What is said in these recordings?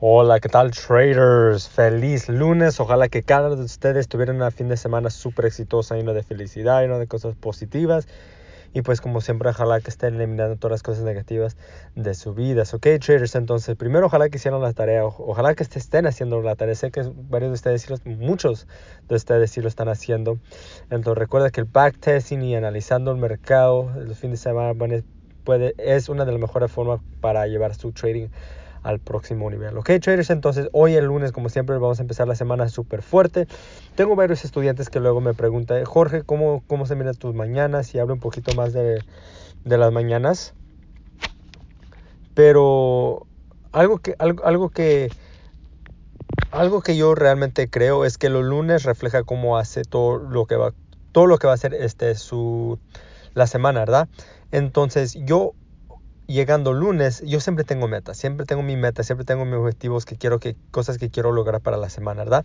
Hola, ¿qué tal traders? Feliz lunes. Ojalá que cada uno de ustedes tuviera una fin de semana súper exitosa, lleno de felicidad, lleno de cosas positivas. Y pues como siempre, ojalá que estén eliminando todas las cosas negativas de su vida. Ok, traders, entonces primero ojalá que hicieran la tarea. Ojalá que estén haciendo la tarea. Sé que varios de ustedes, muchos de ustedes sí lo están haciendo. Entonces recuerda que el backtesting y analizando el mercado los fines de semana puede, es una de las mejores formas para llevar su trading al próximo nivel. Ok, traders, entonces hoy el lunes, como siempre, vamos a empezar la semana súper fuerte. Tengo varios estudiantes que luego me preguntan, Jorge, ¿cómo, cómo se miran tus mañanas? Y hablo un poquito más de, de las mañanas. Pero algo que, algo, algo que algo que yo realmente creo es que los lunes refleja cómo hace todo lo que va todo lo que va a ser este su la semana, ¿verdad? Entonces, yo llegando lunes, yo siempre tengo metas, siempre tengo mi meta, siempre tengo mis objetivos que quiero que cosas que quiero lograr para la semana, ¿verdad?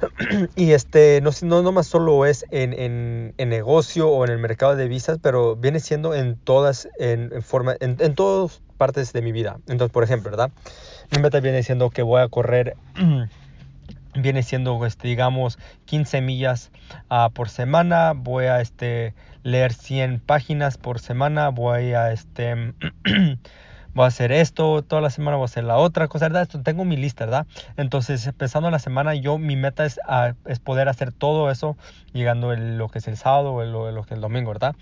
y este no no nomás solo es en, en, en, negocio o en el mercado de visas, pero viene siendo en todas en, en forma en, en, todas partes de mi vida. Entonces, por ejemplo, ¿verdad? Mi meta viene siendo que voy a correr viene siendo este, digamos 15 millas uh, por semana. Voy a este leer 100 páginas por semana. Voy a este voy a hacer esto toda la semana voy a hacer la otra. Cosa verdad esto tengo mi lista verdad entonces empezando la semana yo mi meta es, es poder hacer todo eso llegando el, lo que es el sábado o lo, lo que es el domingo verdad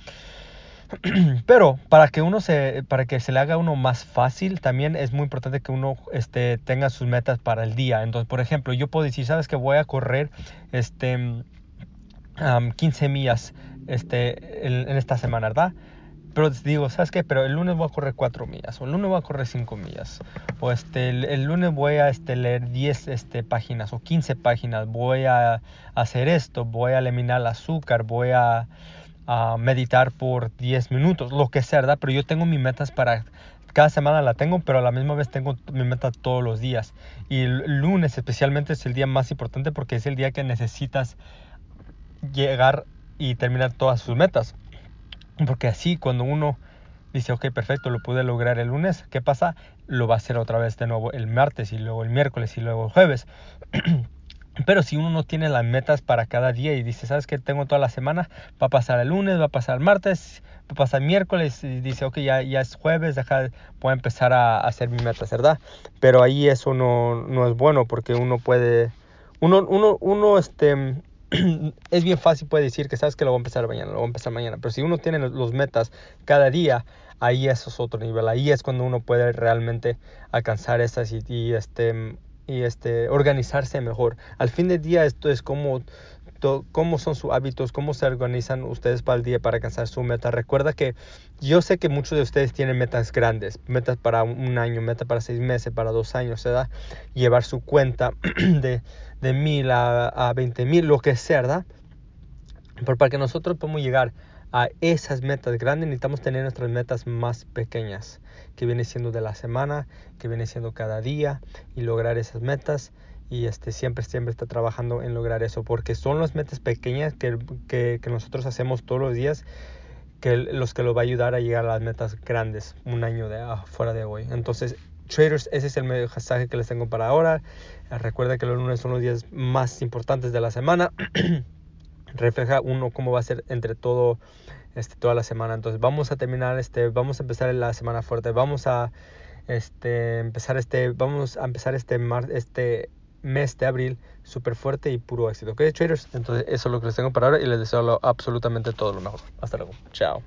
Pero para que uno se, para que se le haga uno más fácil, también es muy importante que uno este, tenga sus metas para el día. Entonces, por ejemplo, yo puedo decir, sabes que voy a correr este, um, 15 millas este, en, en, esta semana, ¿verdad? Pero digo, ¿sabes qué? Pero el lunes voy a correr 4 millas, o el lunes voy a correr 5 millas, o este, el, el lunes voy a este, leer 10 este, páginas o 15 páginas, voy a hacer esto, voy a eliminar el azúcar, voy a a meditar por 10 minutos, lo que sea, ¿verdad? Pero yo tengo mis metas para cada semana la tengo, pero a la misma vez tengo mi meta todos los días. Y el lunes especialmente es el día más importante porque es el día que necesitas llegar y terminar todas sus metas. Porque así cuando uno dice, ok, perfecto, lo pude lograr el lunes, ¿qué pasa? Lo va a hacer otra vez de nuevo el martes y luego el miércoles y luego el jueves. Pero si uno no tiene las metas para cada día y dice, ¿sabes qué? Tengo toda la semana, va a pasar el lunes, va a pasar el martes, va a pasar el miércoles y dice, ok, ya, ya es jueves, deja, voy a empezar a, hacer mis metas, ¿verdad? Pero ahí eso no, no es bueno porque uno puede, uno, uno, uno, este, es bien fácil puede decir que sabes que lo voy a empezar mañana, lo voy a empezar mañana, pero si uno tiene los metas cada día, ahí eso es otro nivel, ahí es cuando uno puede realmente alcanzar esas y, y este y este, organizarse mejor. Al fin del día esto es como cómo son sus hábitos, cómo se organizan ustedes para el día para alcanzar su meta. Recuerda que yo sé que muchos de ustedes tienen metas grandes, metas para un año, metas para seis meses, para dos años, ¿verdad? Llevar su cuenta de, de mil a, a veinte mil, lo que sea, ¿verdad? Pero para que nosotros podamos llegar a esas metas grandes necesitamos tener nuestras metas más pequeñas, que viene siendo de la semana, que viene siendo cada día y lograr esas metas y este, siempre, siempre está trabajando en lograr eso, porque son las metas pequeñas que, que, nosotros hacemos todos los días que los que lo va a ayudar a llegar a las metas grandes un año de afuera de hoy. Entonces, traders, ese es el mensaje que les tengo para ahora. Recuerda que los lunes son los días más importantes de la semana. refleja uno cómo va a ser entre todo este, toda la semana. Entonces vamos a terminar, este, vamos a empezar la semana fuerte, vamos a este, empezar este, vamos a empezar este, mar, este mes de abril súper fuerte y puro éxito. ¿Ok, traders? Entonces eso es lo que les tengo para ahora y les deseo absolutamente todo lo mejor. Hasta luego. Chao.